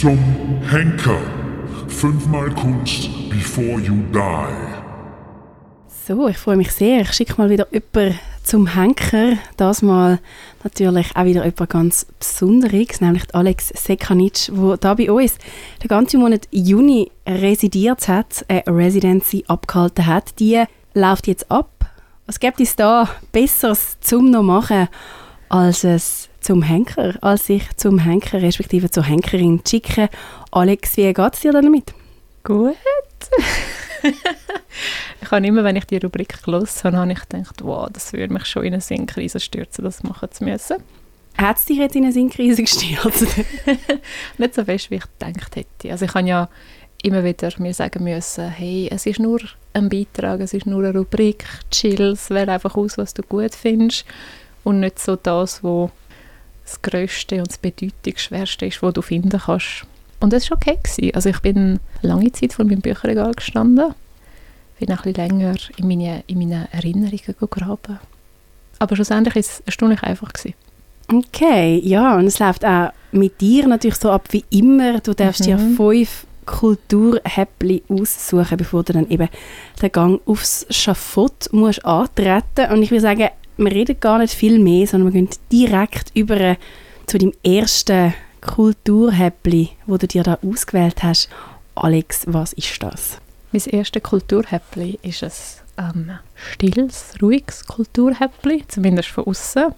zum Henker. Fünfmal Kunst before you die. So, ich freue mich sehr. Ich schicke mal wieder jemanden zum Henker. Das mal natürlich auch wieder jemand ganz Besonderes, nämlich Alex Sekanic, der da bei uns den ganzen Monat Juni residiert hat, eine Residency abgehalten hat. Die läuft jetzt ab. Was gibt es da Besseres zum noch machen, als es zum Henker, als sich zum Henker respektive zur Henkerin zu schicken? Alex, wie geht es dir damit? Gut. ich habe immer, wenn ich die Rubrik gelesen habe, habe ich gedacht, wow, das würde mich schon in eine Sinnkrise stürzen, das machen zu müssen. Hat es dich jetzt in eine Sinnkrise gestürzt? Nicht so fest, wie ich gedacht hätte. Also ich habe ja immer wieder mir sagen müssen, hey, es ist nur ein Beitrag, es ist nur eine Rubrik, chill, es wähle einfach aus, was du gut findest und nicht so das, was das Größte und das Bedeutungsschwerste ist, was du finden kannst. Und das war okay. Gewesen. Also ich bin lange Zeit vor meinem Bücherregal gestanden, bin ein bisschen länger in meine, in meine Erinnerungen gegraben. Aber schlussendlich war es erstaunlich einfach. Gewesen. Okay, ja, und es läuft auch mit dir natürlich so ab wie immer. Du darfst mhm. dir fünf Kulturhäppli aussuchen, bevor du dann eben den Gang aufs Schafott musst antreten. Und ich würde sagen, wir reden gar nicht viel mehr, sondern wir gehen direkt über zu deinem ersten Kulturhäppli, wo du dir da ausgewählt hast. Alex, was ist das? Mein erstes Kulturhäppli ist ein ähm, stilles, ruhiges Kulturhäppli, zumindest von außen.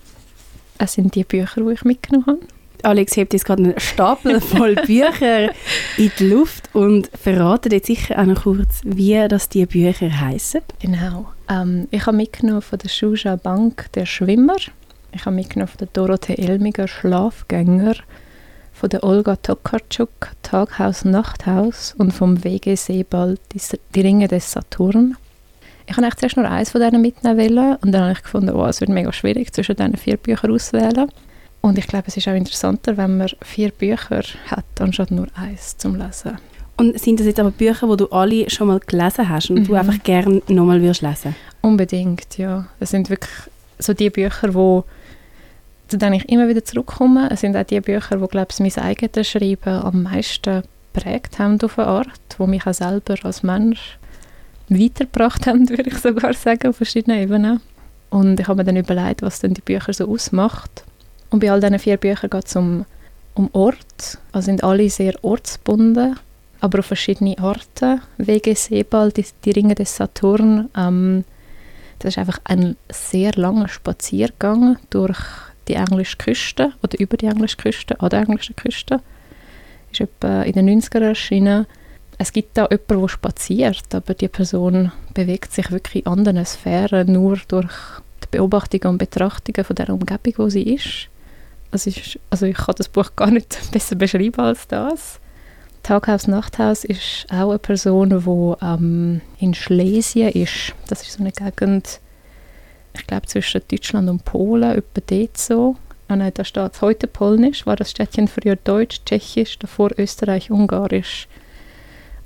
Es sind die Bücher, die ich mitgenommen habe. Alex hebt jetzt gerade einen Stapel voll Bücher in die Luft und verratet jetzt sicher auch noch kurz, wie das die Bücher heißen. Genau. Ähm, ich habe mitgenommen von der Shuja Bank «Der Schwimmer». Ich habe mitgenommen von der Dorothee Elmiger «Schlafgänger» von der Olga Tokarczuk Taghaus Nachthaus und vom WG Sebald Die Ringe des Saturn. Ich habe zuerst nur eins von denen mitnehmen und dann habe ich gefunden, oh, es wird mega schwierig, zwischen diesen vier Büchern auszuwählen. Und ich glaube, es ist auch interessanter, wenn man vier Bücher hat, anstatt nur eins zum Lesen. Und sind das jetzt aber Bücher, die du alle schon mal gelesen hast und mhm. du einfach gerne nochmal lesen würdest Unbedingt, ja. Es sind wirklich so die Bücher, die zu denen ich immer wieder zurückkomme. Es sind auch die Bücher, die, glaube ich, mein eigenes Schreiben am meisten prägt haben auf eine Art, die mich auch selber als Mensch weitergebracht haben, würde ich sogar sagen, auf verschiedenen Ebenen. Und ich habe mir dann überlegt, was denn die Bücher so ausmacht. Und bei all diesen vier Büchern geht es um, um Ort. Also sind alle sehr ortsbunden, aber auf verschiedene Arten. WG Sebald, die, die Ringe des Saturn. Ähm, das ist einfach ein sehr langer Spaziergang durch die englische Küste oder über die englische Küste, an der englischen Küste. Ist etwa in den 90er erschienen. Es gibt da jemanden, der spaziert, aber die Person bewegt sich wirklich in anderen Sphären, nur durch die Beobachtungen und Betrachtungen von der Umgebung, wo sie ist. Also, ist, also ich kann das Buch gar nicht besser beschreiben als das. Taghaus Nachthaus ist auch eine Person, die ähm, in Schlesien ist. Das ist so eine Gegend, ich glaube zwischen Deutschland und Polen, etwa dort so. Ah nein, da steht heute Polnisch, war das Städtchen früher Deutsch, Tschechisch, davor Österreich, Ungarisch.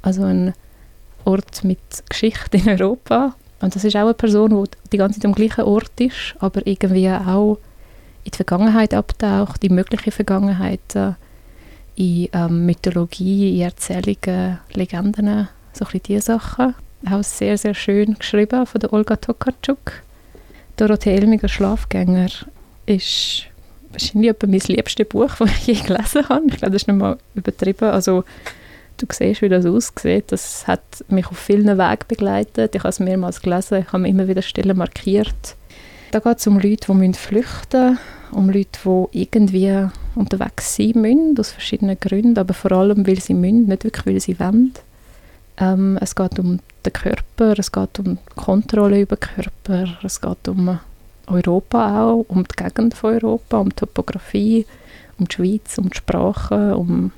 Also ein Ort mit Geschichte in Europa. Und das ist auch eine Person, die die ganze Zeit am gleichen Ort ist, aber irgendwie auch in die Vergangenheit abtaucht, die mögliche Vergangenheit, äh, in ähm, Mythologie, in Erzählungen, Legenden, so ein bisschen diese Sachen. Auch sehr, sehr schön geschrieben von der Olga Tokarczuk. Dorothee Elmiger Schlafgänger ist wahrscheinlich etwa mein liebstes Buch, das ich je gelesen habe. Ich glaube, das ist nicht mal übertrieben. Also, du siehst, wie das aussieht. Das hat mich auf vielen Wegen begleitet. Ich habe es mehrmals gelesen. Ich habe mir immer wieder Stellen markiert. Da geht es um Leute, die flüchten müssen, um Leute, die irgendwie unterwegs sein müssen, aus verschiedenen Gründen, aber vor allem, weil sie müssen, nicht wirklich, weil sie wollen. Ähm, es geht um den Körper, es geht um Kontrolle über den Körper, es geht um Europa auch, um die Gegend von Europa, um die Topografie, um die Schweiz, um die Sprache, um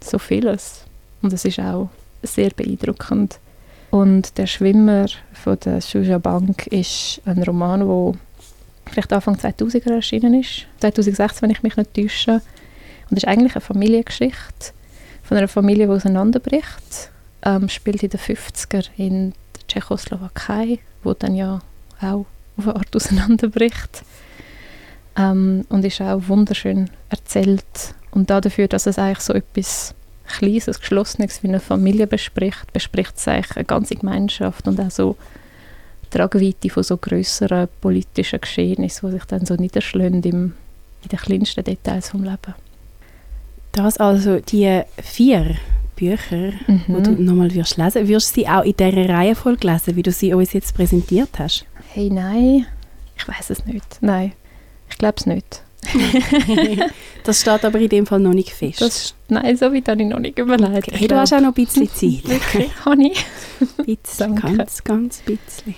so vieles. Und es ist auch sehr beeindruckend. Und «Der Schwimmer» von der Shuja Bank ist ein Roman, der vielleicht Anfang 2000er erschienen ist. 2016, wenn ich mich nicht täusche. Und es ist eigentlich eine Familiengeschichte von einer Familie, die auseinanderbricht ähm, spielt in den 50er in der Tschechoslowakei, wo dann ja auch auf eine Art auseinanderbricht. Ähm, und ist auch wunderschön erzählt. Und dafür, dass es eigentlich so etwas Kleines, Geschlossenes wie eine Familie bespricht, bespricht es eigentlich eine ganze Gemeinschaft und auch so Tragweite von so grösseren politischen Geschehnissen, die sich dann so niederschlagen im, in den kleinsten Details vom Leben. Das also die vier Bücher, Mhm. die du nochmal wirst lesen, wirst du sie auch in dieser Reihenfolge lesen, wie du sie uns jetzt präsentiert hast? Hey, nein, ich weiß es nicht. Nein, ich glaube es nicht. Das steht aber in dem Fall noch nicht fest. Das, nein, so weit habe ich noch nicht überlegt. hey, du hast auch noch ein bisschen Zeit. Wirklich, habe ich. Bisschen, Danke. ganz, ganz bisschen.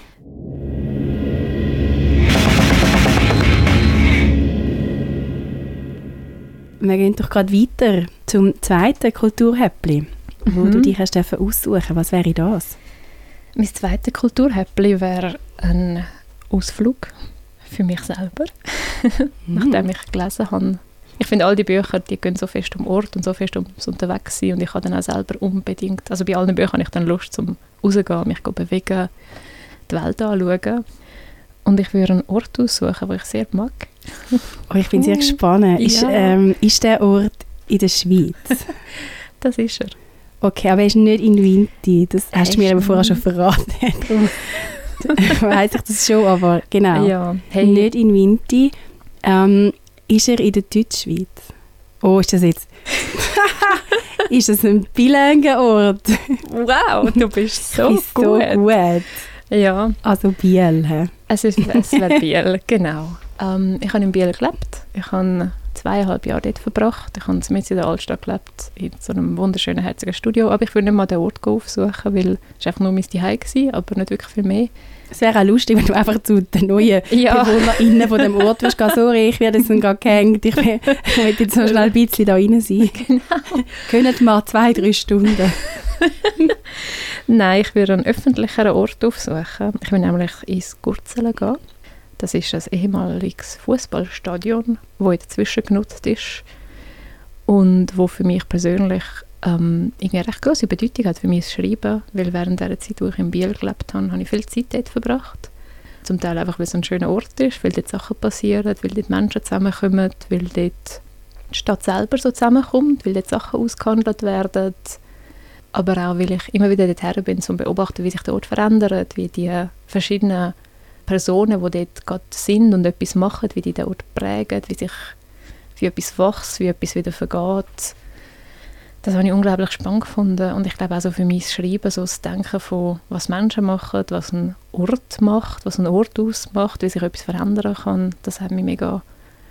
Wir gehen doch gerade weiter zum zweiten Kulturhäppli, wo Mhm. du dich hast aussuchen. Was wäre das? Mein zweites Kulturhäppli wäre ein Ausflug für mich selber, nachdem ich gelesen habe. Ich finde, all die Bücher, die gehen so fest um Ort und so fest ums Unterwegssein und ich habe dann auch selber unbedingt, also bei allen Büchern habe ich dann Lust zum rausgehen, mich go bewegen, die Welt anschauen. Und ich würde einen Ort aussuchen, den ich sehr mag. Oh, ich bin sehr Uh, gespannt. Ist, ja. ähm, ist der Ort in der Schweiz? Das ist er. Okay, aber er ist nicht in Winti. Das Er hast du mir eben vorher schon verraten. Weiss ich das schon, aber genau. Ja, hey, Nicht in Winti. Ähm, ist er in der Deutschschweiz? Oh, ist das jetzt... ist das ein bilinguer Ort? wow, du bist so Ist gut. so gut. Ja, Also Biel, hä? Es ist es wäre Biel, genau. Ähm, ich habe in Biel gelebt. Ich habe zweieinhalb Jahre dort verbracht. Ich habe mit in der Altstadt gelebt, in so einem wunderschönen, herzigen Studio. Aber ich würde nicht mal den Ort aufsuchen, weil es einfach nur mein Zuhause war, aber nicht wirklich viel mehr. Es wäre auch lustig, wenn du einfach zu den neuen Ja. BewohnerInnen von dem Ort wirst gehen, sorry, ich werde jetzt gerade gehängt, ich will jetzt so schnell ein bisschen da rein sein. Genau. Können mal zwei, drei Stunden. Nein, ich würde einen öffentlicheren Ort aufsuchen. Ich will nämlich ins Gurzelen gehen. Das ist ein ehemaliges Fußballstadion, wo inzwischen genutzt ist und wo für mich persönlich ähm, eine recht große Bedeutung hat für das Schreiben, weil während der Zeit, wo ich in Biel gelebt habe, habe ich viel Zeit dort verbracht. Zum Teil einfach, weil es ein schöner Ort ist, weil dort Sachen passieren, weil dort Menschen zusammenkommen, weil dort die Stadt selber so zusammenkommt, weil dort Sachen ausgehandelt werden aber auch, weil ich immer wieder dorthin bin, um zu beobachten, wie sich der Ort verändert, wie die verschiedenen Personen, die dort gerade sind und etwas machen, wie die den Ort prägen, wie sich wie etwas wächst, wie etwas wieder vergeht. Das habe ich unglaublich spannend gefunden und ich glaube auch so für mein Schreiben, so das Denken von, was Menschen machen, was ein Ort macht, was ein Ort ausmacht, wie sich etwas verändern kann, das hat mich mega,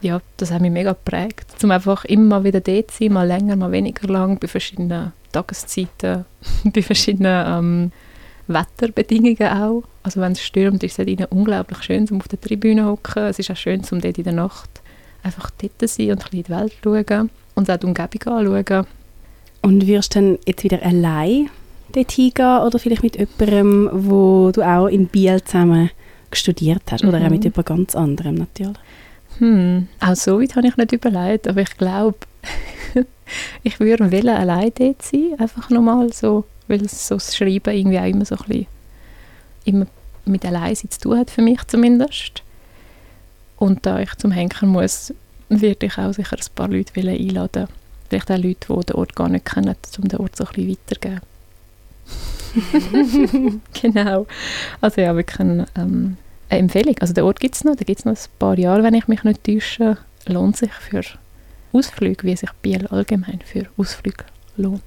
ja, das hat mich mega geprägt. Um einfach immer wieder dort zu sein, mal länger, mal weniger lang, bei verschiedenen Tageszeiten, bei verschiedenen ähm, Wetterbedingungen auch. Also wenn es stürmt, ist es innen unglaublich schön, um auf der Tribüne hocken. Es ist auch schön, um dort in der Nacht einfach dort zu sein und ein bisschen in die Welt zu schauen und auch die Umgebung anschauen. Und wirst du dann jetzt wieder allein dort hingehen oder vielleicht mit jemandem, wo du auch in Biel zusammen studiert hast oder auch Mhm. mit jemand ganz anderem natürlich? Hm, auch so weit habe ich nicht überlegt, aber ich glaube, ich würde wollen allein dort sein, einfach nochmal so, weil so das Schreiben irgendwie auch immer so ein bisschen immer mit Alleinsein zu tun hat, für mich zumindest. Und da ich zum Henker muss, werde ich auch sicher ein paar Leute einladen. Vielleicht auch Leute, die den Ort gar nicht kennen, um den Ort so ein bisschen weiterzugeben. genau. Also ja, wirklich ein, ähm, eine Empfehlung. Also der Ort gibt es noch, der gibt es noch ein paar Jahre, wenn ich mich nicht täusche. Lohnt sich für Ausflüge, wie sich Biel allgemein für Ausflüge lohnt.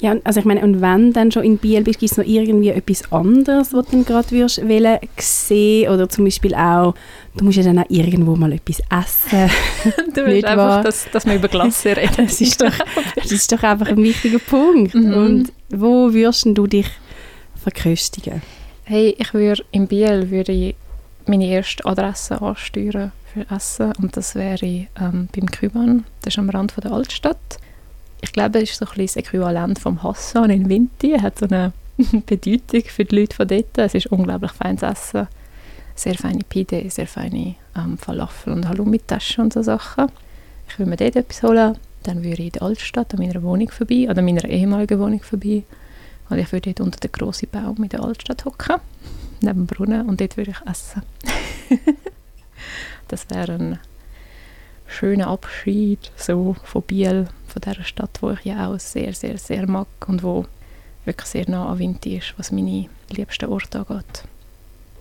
Ja, und- also ich meine, und wenn du dann schon in Biel bist, gibt es noch irgendwie etwas anderes, was du gerade würdest wollen sehen oder zum Beispiel auch, du musst ja dann auch irgendwo mal etwas essen. Du willst einfach, wahr? dass, dass wir über Glasse reden. Das ist doch, das ist doch einfach ein wichtiger Punkt. Mhm. Und wo würdest du dich verköstigen? Hey, ich würde in Biel würde ich meine erste Adresse ansteuern für Essen und das wäre ähm, beim Küban. Das ist am Rand der Altstadt. Ich glaube, es ist so ein das Äquivalent vom Hassan in Vinti. Er hat so eine Bedeutung für die Leute von dort. Es ist unglaublich feines Essen. Sehr feine Pide, sehr feine ähm, Falafel und Halloumi-Taschen und so Sachen. Ich würde mir dort etwas holen. Dann würde ich in der Altstadt an meiner Wohnung vorbei, oder meiner ehemaligen Wohnung vorbei. Und ich würde dort unter den grossen Baum in der Altstadt hocken, neben dem Brunnen, und dort würde ich essen. das wäre ein schöner Abschied so von Biel, von dieser Stadt, wo ich ja auch sehr, sehr, sehr mag und wo wirklich sehr nah an Vinti ist, was meine liebsten Orte angeht.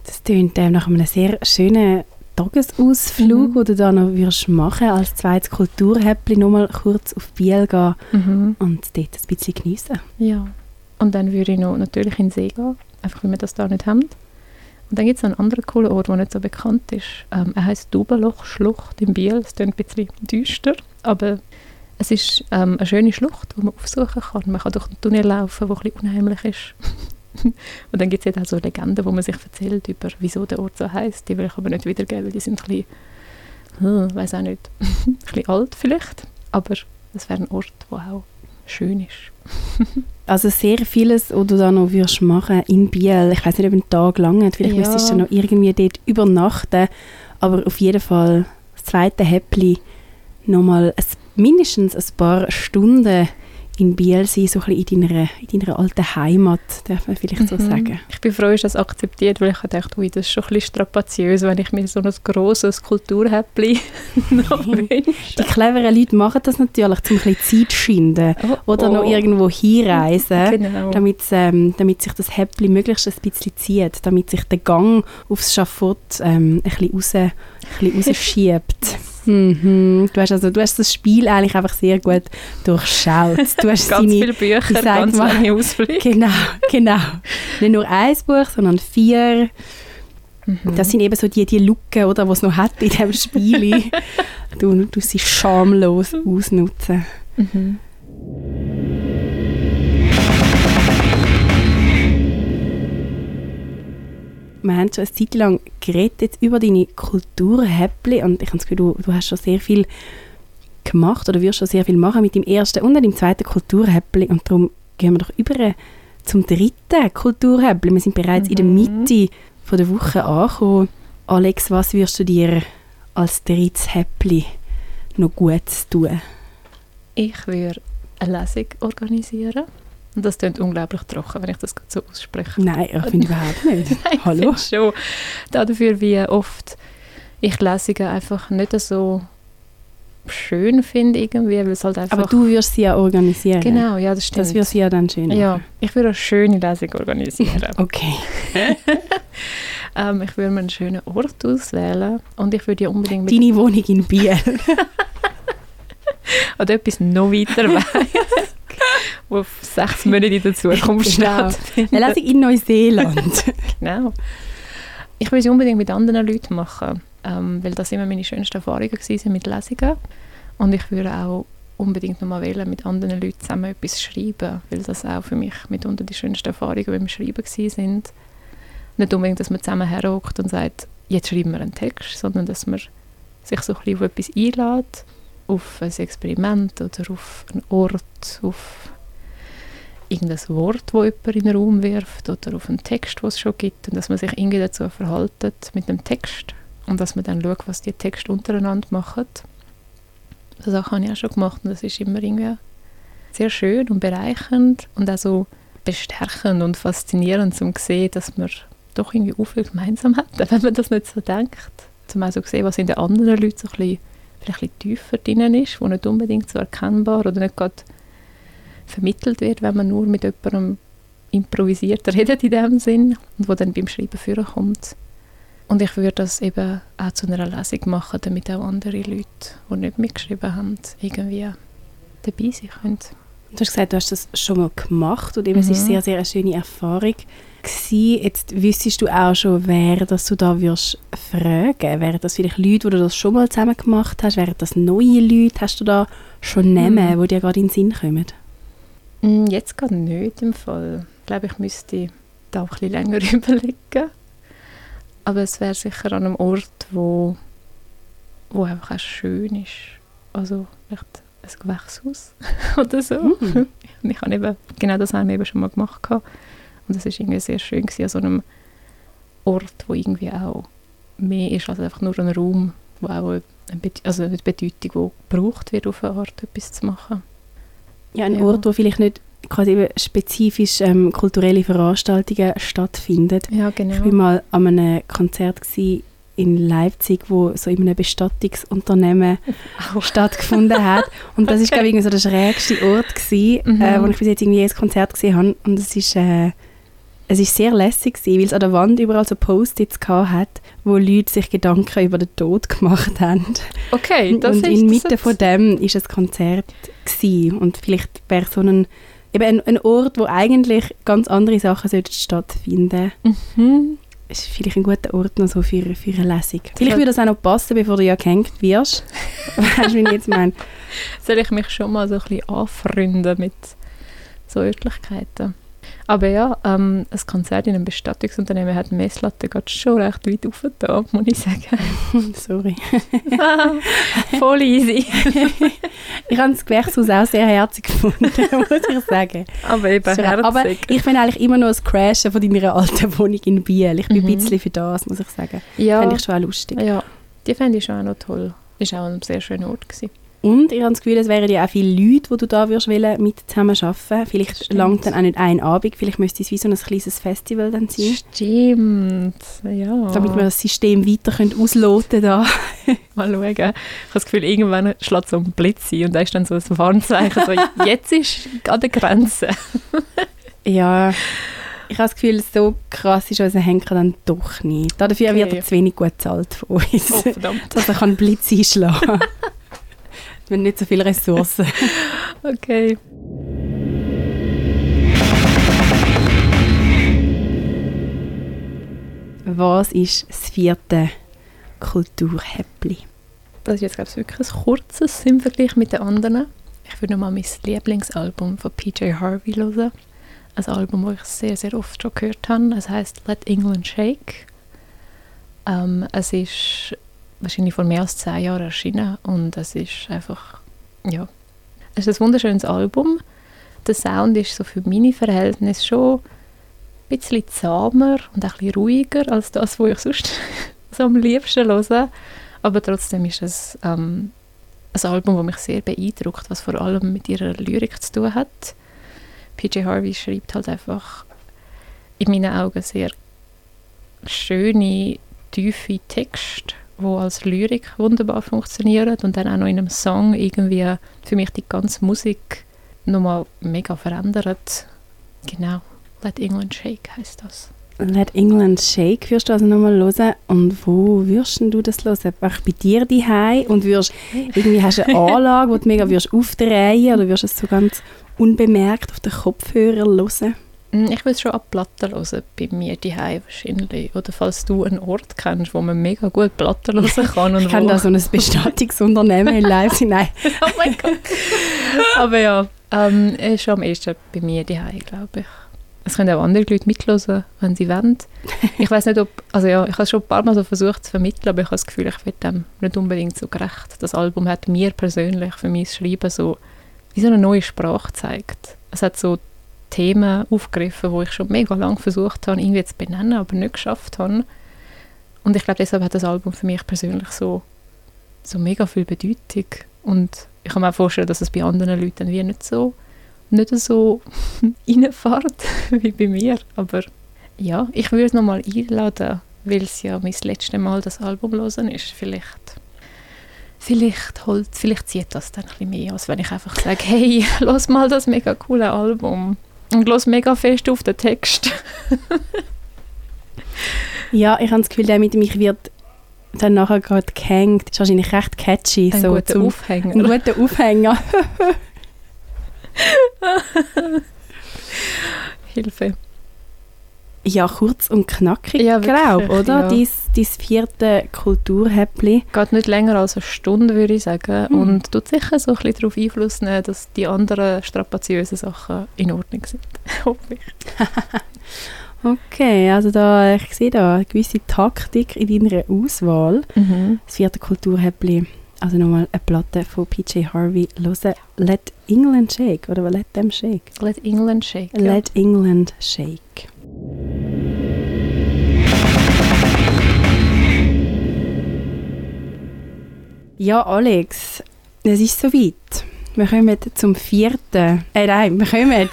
Das klingt äh, nach einem sehr schönen Tagesausflug, Mhm. den du da noch würdest machen als zweites Kulturhäppli nochmal kurz auf Biel gehen Mhm. und dort ein bisschen geniessen. Ja. Und dann würde ich noch natürlich in den See gehen, einfach weil wir das da nicht haben. Und dann gibt es einen anderen coolen Ort, der nicht so bekannt ist. Ähm, er heißt Dubenloch-Schlucht in Biel. Es klingt ein bisschen düster, aber es ist ähm, eine schöne Schlucht, die man aufsuchen kann. Man kann durch einen Tunnel laufen, der ein bisschen unheimlich ist. Und dann gibt es auch so Legenden, wo man sich erzählt über, wieso der Ort so heißt. Die will ich aber nicht wiedergeben, weil die sind ein bisschen, hm, weiß auch nicht, ein bisschen alt vielleicht. Aber es wäre ein Ort, der auch schön ist. Also sehr vieles, was du da noch würdest machen in Biel. Ich weiß nicht, ob ein Tag lang Vielleicht Ja. müsstest du noch irgendwie dort übernachten. Aber auf jeden Fall das zweite Häppli nochmal mindestens ein paar Stunden in Biel sein, so ein bisschen in deiner, in deiner alten Heimat, darf man vielleicht so Mhm. sagen. Ich bin froh, dass das akzeptiert, weil ich dachte, ui, das ist schon ein bisschen strapaziös, wenn ich mir so ein grosses Kulturhäppli noch Die wünsche. cleveren Leute machen das natürlich, um ein bisschen Zeit zu schinden Oh, oder noch oh. irgendwo hinreisen. Genau. damit, ähm, damit sich das Häppli möglichst ein bisschen zieht, damit sich der Gang aufs Schafott ähm, ein bisschen, raus, ein bisschen rausschiebt. Mhm. Du, hast also, du hast das Spiel eigentlich einfach sehr gut durchschaut. Du hast ganz seine, viele Bücher, ganz lange Ausflüge. Genau, genau. Nicht nur ein Buch, sondern vier. Mhm. Das sind eben so die, die Lücken, oder, die es noch hat in diesem Spiel. du, du sie schamlos ausnutzen. Mhm. Wir haben schon eine Zeit lang geredet über deine Kulturhäppli und ich habe das Gefühl, du, du hast schon sehr viel gemacht oder wirst schon sehr viel machen mit dem ersten und dem zweiten Kulturhäppli und darum gehen wir doch über zum dritten Kulturhäppli. Wir sind bereits in der Mhm. Mitte von der Woche angekommen. Alex, was wirst du dir als drittes Häppli noch gut tun? Ich würde eine Lesung organisieren. Und das klingt unglaublich trocken, wenn ich das so ausspreche. Nein, ich finde überhaupt nicht. Ich Hallo? finde schon. Dafür, wie oft ich Lesungen einfach nicht so schön finde, irgendwie, weil es halt einfach... Aber du wirst sie ja organisieren. Genau, ja, das stimmt. Das wird sie ja dann schön ja, machen. ich würde eine schöne Lesung organisieren. Okay. ähm, ich würde mir einen schönen Ort auswählen und ich würde ja unbedingt mit Deine Wohnung in Biel. oder etwas noch weiter weg, wo auf sechs Monate in der Zukunft Genau. Eine in Neuseeland. Genau. Ich will sie unbedingt mit anderen Leuten machen, ähm, weil das immer meine schönsten Erfahrungen waren mit Lesungen. Und ich würde auch unbedingt nochmal wählen, mit anderen Leuten zusammen etwas schreiben, weil das auch für mich mitunter die schönsten Erfahrungen beim Schreiben sind. Nicht unbedingt, dass man zusammen herhockt und sagt, jetzt schreiben wir einen Text, sondern dass man sich so ein bisschen auf etwas einlädt, auf ein Experiment oder auf einen Ort, auf irgendein Wort, das jemand in den Raum wirft oder auf einen Text, den es schon gibt und dass man sich irgendwie dazu verhaltet mit dem Text und dass man dann schaut, was die Texte untereinander machen. Das habe ich auch schon gemacht und das ist immer irgendwie sehr schön und bereichernd und auch so bestärkend und faszinierend zum sehen, dass man doch irgendwie auch viel gemeinsam hat, wenn man das nicht so denkt. Zum auch so sehen, was in den anderen Leuten so ein bisschen, vielleicht ein bisschen tiefer drin ist, wo nicht unbedingt so erkennbar oder nicht gerade vermittelt wird, wenn man nur mit jemandem improvisiert redet in dem Sinn und wo dann beim Schreiben vorkommt. Und ich würde das eben auch zu einer Lesung machen, damit auch andere Leute, die nicht mitgeschrieben haben, irgendwie dabei sein können. Du hast gesagt, du hast das schon mal gemacht und eben, es ist Mhm. sehr, sehr eine schöne Erfahrung gewesen. Jetzt wüsstest du auch schon, wer das du da würdest fragen. Wären das vielleicht Leute, die du das schon mal zusammen gemacht hast? Wären das neue Leute? Hast du da schon Namen, Mhm. die dir gerade in den Sinn kommen? Mm, Jetzt gerade nicht im Fall. Ich glaube, ich müsste da auch ein bisschen länger überlegen. Aber es wäre sicher an einem Ort, wo, wo einfach auch schön ist. Also vielleicht ein Gewächshaus oder so. Mhm. Ich habe eben, genau das haben wir eben schon mal gemacht. gehabt. Und es war irgendwie sehr schön, gewesen, an so einem Ort, wo irgendwie auch mehr ist als einfach nur ein Raum, wo auch eine, also eine Bedeutung, die gebraucht wird, auf eine Art etwas zu machen. Ja, ein Ja. Ort, wo vielleicht nicht quasi eben spezifisch ähm, kulturelle Veranstaltungen stattfinden. Ja, genau. Ich war mal an einem Konzert in Leipzig, wo so in einem Bestattungsunternehmen stattgefunden hat. Und das ist, glaube ich, irgendwie so der schrägste Ort gewesen, Mhm. äh, wo ich bis jetzt irgendwie ein Konzert gesehen habe. Und es ist, äh, es ist sehr lässig gewesen, weil es an der Wand überall so Post-its hat, wo Leute sich Gedanken über den Tod gemacht haben. Okay, das und ist inmitten von dem ist ein Konzert gewesen. Und vielleicht wäre so ein, eben ein, ein Ort, wo eigentlich ganz andere Sachen sollten stattfinden Mhm. ist vielleicht ein guter Ort noch so für, für eine Lesung. Vielleicht würde das auch noch passen, bevor du ja gehängt wirst. weißt du, wie ich jetzt meine? Soll ich mich schon mal so ein bisschen anfreunden mit so Örtlichkeiten? Aber ja, ähm, ein Konzert in einem Bestattungsunternehmen hat Messlatte gerade schon recht weit aufgetan, muss ich sagen. Sorry. Voll easy. Ich habe das Gewächshaus auch sehr herzig gefunden, muss ich sagen. Aber eben herzig. Aber ich bin eigentlich immer noch das Crashen von deiner alten Wohnung in Biel. Ich bin Mhm. ein bisschen für das, muss ich sagen. ja, Fände ich schon auch lustig. ja, die fände ich schon auch noch toll. Ist auch ein sehr schöner Ort gewesen. Und ich habe das Gefühl, es wären ja auch viele Leute, die du da würdest wollen, mit zusammen arbeiten. Vielleicht Stimmt. langt dann auch nicht ein Abend, vielleicht müsste es wie so ein kleines Festival dann sein. Stimmt, ja. Damit wir das System weiter können ausloten da. Mal schauen. Ich habe das Gefühl, irgendwann schlägt so ein Blitz ein und da ist dann so ein Warnzeichen, so, jetzt ist an der Grenze. Ja, ich habe das Gefühl, so krass ist unser Henker dann doch nicht. Dafür Okay. wird er zu wenig gut bezahlt von uns, Oh, verdammt. dass er kann Blitz einschlagen kann. Wir haben nicht so viele Ressourcen. Okay. Was ist das vierte Kulturhäppli? Das ist jetzt, glaube ich, wirklich ein kurzes im Vergleich mit den anderen. Ich würde nochmal mein Lieblingsalbum von PJ Harvey hören. Ein Album, das ich sehr, sehr oft schon gehört habe. Es heißt Let England Shake. Ähm, es ist wahrscheinlich vor mehr als zehn Jahren erschienen und es ist einfach, ja, es ist ein wunderschönes Album. Der Sound ist so für meine Verhältnisse schon ein bisschen zahmer und ein bisschen ruhiger als das, was ich sonst so am liebsten höre. Aber trotzdem ist es ähm, ein Album, das mich sehr beeindruckt, was vor allem mit ihrer Lyrik zu tun hat. PJ Harvey schreibt halt einfach in meinen Augen sehr schöne, tiefe Texte, die als Lyrik wunderbar funktionieren und dann auch noch in einem Song irgendwie für mich die ganze Musik nochmal mega verändert. Genau, Let England Shake heißt das. Let England Shake wirst du also nochmal hören. Und wo wirst du das hören? Einfach bei dir daheim und wirst irgendwie hast du eine Anlage, wo du mega wirst aufdrehen oder wirst es so ganz unbemerkt auf den Kopfhörer hören? Mm, Ich es schon ab Platten hören, bei mir daheim wahrscheinlich. Oder falls du einen Ort kennst, wo man mega gut Platten hören kann. Und Ich kenne da so ein Bestattungsunternehmen in Leipzig. Nein, oh mein Gott. Aber ja, ähm, ist schon am ehesten bei mir daheim, glaube ich. Es können auch andere Leute mithören, wenn sie wollen. Ich weiß nicht, ob, also ja, ich habe es schon ein paar Mal so versucht zu vermitteln, aber ich habe das Gefühl, ich werde dem nicht unbedingt so gerecht. Das Album hat mir persönlich für mein Schreiben so wie so eine neue Sprache gezeigt. Es hat so Themen aufgegriffen, wo ich schon mega lange versucht habe, irgendwie zu benennen, aber nicht geschafft habe. Und ich glaube, deshalb hat das Album für mich persönlich so, so mega viel Bedeutung. Und ich kann mir auch vorstellen, dass es bei anderen Leuten wie nicht so, nicht so reinfährt wie bei mir. Aber ja, ich würde es nochmal einladen, weil es ja mein letztes Mal das Album hören ist. Vielleicht, vielleicht, holt, vielleicht zieht das dann ein bisschen mehr, als wenn ich einfach sage, hey, los mal das mega coole Album. Und los mega fest auf den Text. ja, ich habe das Gefühl, der mit mich wird dann nachher gerade gehängt. Ist wahrscheinlich recht catchy. Ein so guter zum, Aufhänger. ein guter Aufhänger. Hilfe. Ja, kurz und knackig, Ja, glaube oder? ja. Dies, dies vierte Kulturhäppli. Geht nicht länger als eine Stunde, würde ich sagen. Hm. Und tut sicher so ein bisschen darauf Einfluss nehmen, dass die anderen strapaziösen Sachen in Ordnung sind. Hoffe ich. Okay, also da, ich sehe da eine gewisse Taktik in deiner Auswahl. Das vierte Kulturhäppli. Also nochmal eine Platte von PJ Harvey hören. Let England Shake, oder Let Them Shake? Let England shake. ja. Let England Shake. Ja, Alex, es ist soweit. Wir kommen zum vierten. Äh, nein, wir kommen.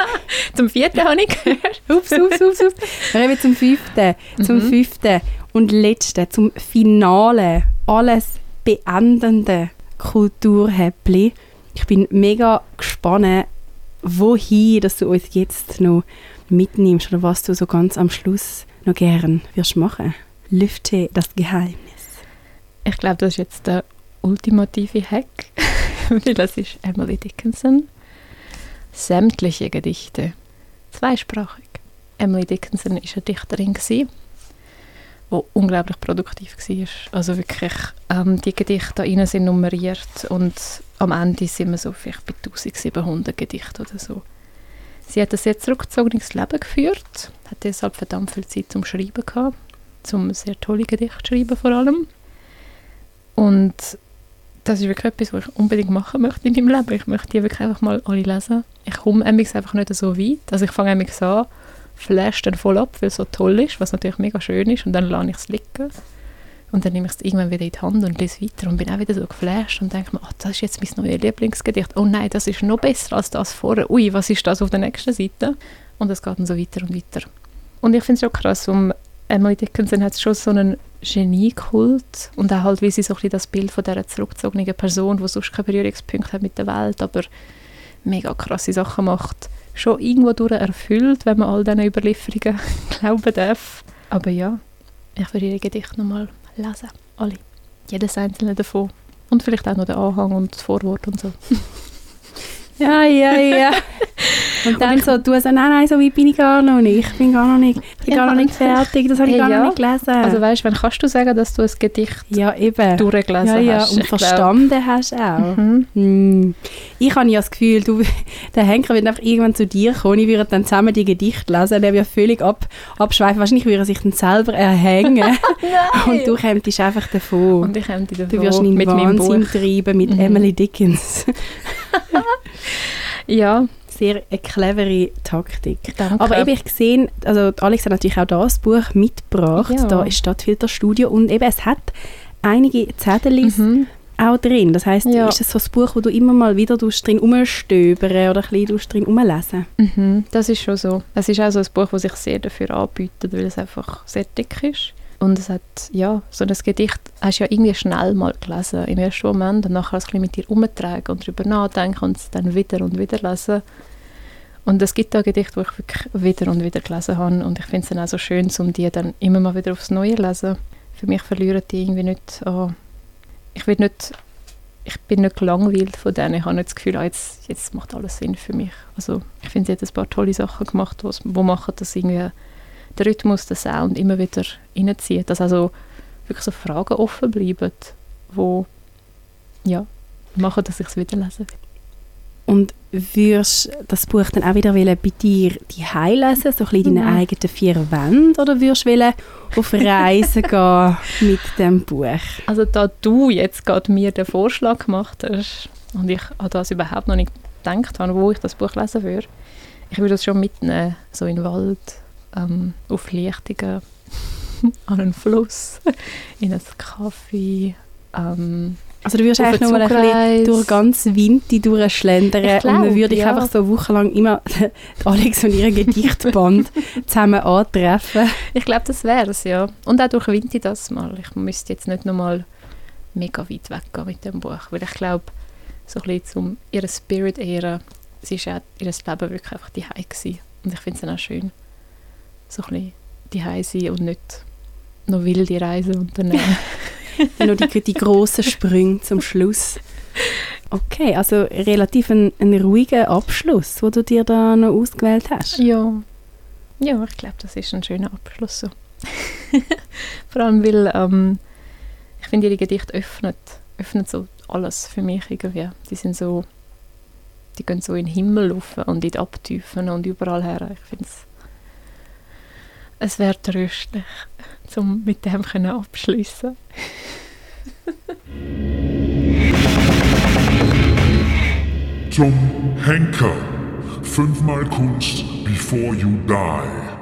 Zum vierten habe ich gehört. ups, ups, ups, ups. Wir kommen zum fünften. Zum Mhm. fünften. und letzte, zum Finale, alles beendende Kulturhäppli. Ich bin mega gespannt, wohin dass du uns jetzt noch mitnimmst oder was du so ganz am Schluss noch gern wirst machen. Lüfte das Geheimnis. Ich glaube, das ist jetzt der ultimative Hack, weil das ist Emily Dickinson. Sämtliche Gedichte, zweisprachig. Emily Dickinson war eine Dichterin, die unglaublich produktiv war. Also wirklich, ähm, die Gedichte da sind nummeriert und am Ende sind wir so vielleicht bei 1700 Gedichten oder so. Sie hat ein sehr zurückgezogenes Leben geführt, hat deshalb verdammt viel Zeit zum Schreiben gehabt, zum sehr tolle Gedichte schreiben vor allem. Und das ist wirklich etwas, was ich unbedingt machen möchte in meinem Leben. Ich möchte die wirklich einfach mal alle lesen. Ich komme einfach nicht so weit. Also ich fange an, flash dann voll ab, weil es so toll ist, was natürlich mega schön ist, und dann lasse ich es liegen. Und dann nehme ich es irgendwann wieder in die Hand und lese weiter und bin auch wieder so geflasht und denke mir, oh, das ist jetzt mein neues Lieblingsgedicht. Oh nein, das ist noch besser als das vorher. Ui, was ist das auf der nächsten Seite? Und es geht dann so weiter und weiter. Und ich finde es schon krass, um Emily Dickinson hat schon so einen Geniekult und auch halt, wie sie so ein bisschen das Bild von dieser zurückgezogenen Person, die sonst keine Berührungspunkte hat mit der Welt, aber mega krasse Sachen macht, schon irgendwo durch erfüllt, wenn man all diesen Überlieferungen glauben darf. Aber ja, ich würde ihre Gedichte nochmal lesen. Alle. Jedes einzelne davon. Und vielleicht auch noch den Anhang und das Vorwort und so. ja, ja, ja. Und dann und so, du sagst, nein, nein, so weit bin ich gar noch nicht. Ich bin gar noch nicht, ich bin ja. gar noch nicht fertig, das habe ich hey, gar ja. noch nicht gelesen. Also weißt, du, wann kannst du sagen, dass du ein Gedicht ja, eben. durchgelesen ja, ja. hast? Und verstanden glaub. hast auch. Mhm. Hm. Ich habe ja das Gefühl, du, der Henker wird einfach irgendwann zu dir kommen, ich würde dann zusammen die Gedichte lesen, der wird völlig ab, abschweifen. Wahrscheinlich würde er sich dann selber erhängen. und du kämpfst einfach davon. Und ich kämpfe davon. Du wirst ihn mit Wahnsinn treiben mit mhm. Emily Dickens. ja, sehr eine clevere Taktik. Danke. Aber eben, ich gesehen, also Alex hat natürlich auch das Buch mitgebracht, ja. da ist Stadtfilterstudio und eben es hat einige Zettel mhm. auch drin. Das heißt, ja. ist es so ein Buch, wo du immer mal wieder drin umstöbern oder ein bisschen drin umlesen? Mhm, das ist schon so. Es ist auch so ein Buch, das sich sehr dafür anbietet, weil es einfach sehr dick ist. Und es hat, ja, so ein Gedicht hast du ja irgendwie schnell mal gelesen im ersten Moment und nachher ein bisschen mit dir umtragen und darüber nachdenken und es dann wieder und wieder lesen. Und es gibt da Gedichte, die ich wirklich wieder und wieder gelesen habe und ich finde es dann auch so schön, um die dann immer mal wieder aufs Neue zu lesen. Für mich verlieren die irgendwie nicht an... Ich, will nicht, ich bin nicht gelangweilt von denen. Ich habe nicht das Gefühl, ah, jetzt, jetzt macht alles Sinn für mich. Also ich finde, sie hat ein paar tolle Sachen gemacht, die machen, dass irgendwie der Rhythmus, der Sound immer wieder reinzieht. Dass also wirklich so Fragen offen bleiben, die ja, machen, dass ich es wieder lesen will. Und würdest das Buch dann auch wieder bei dir die lesen, so ein bisschen in deinen mhm. eigenen vier Wänden, oder würdest du auf Reisen gehen mit dem Buch? Also da du jetzt gerade mir den Vorschlag gemacht hast und ich an das überhaupt noch nicht gedacht habe, wo ich das Buch lesen würde, ich würde das schon mitnehmen, so in den Wald, ähm, auf Lichtungen, an einen Fluss, in einen Kaffee, ähm, also du würdest eigentlich mal ein durch ganz Winti durchschlendern glaub, und dann würde ich ja. einfach so wochenlang immer Alex und ihre Gedichtband zusammen antreffen. Ich glaube, das wäre es, ja. Und auch durch Winti das mal. Ich müsste jetzt nicht noch mal mega weit weggehen mit dem Buch, weil ich glaube, so ein bisschen zum ihren Spirit ehren, sie ist ja ihr Leben wirklich einfach die gewesen. Und ich finde es dann auch schön, so ein bisschen die sein und nicht noch wilde Reisen unternehmen. Dann noch die, die grossen Sprünge zum Schluss. Okay, also relativ ein, ein ruhiger Abschluss, wo du dir da noch ausgewählt hast. Ja, ja ich glaube, das ist ein schöner Abschluss. So. Vor allem, weil ähm, ich finde, ihre Gedichte öffnet, öffnet so alles für mich irgendwie. Die sind so, die gehen so in den Himmel rauf und in die Abtiefen und überall her. Ich finde es, es wäre tröstlich um mit dem abschließen Zum Henker. Fünfmal Kunst before you die.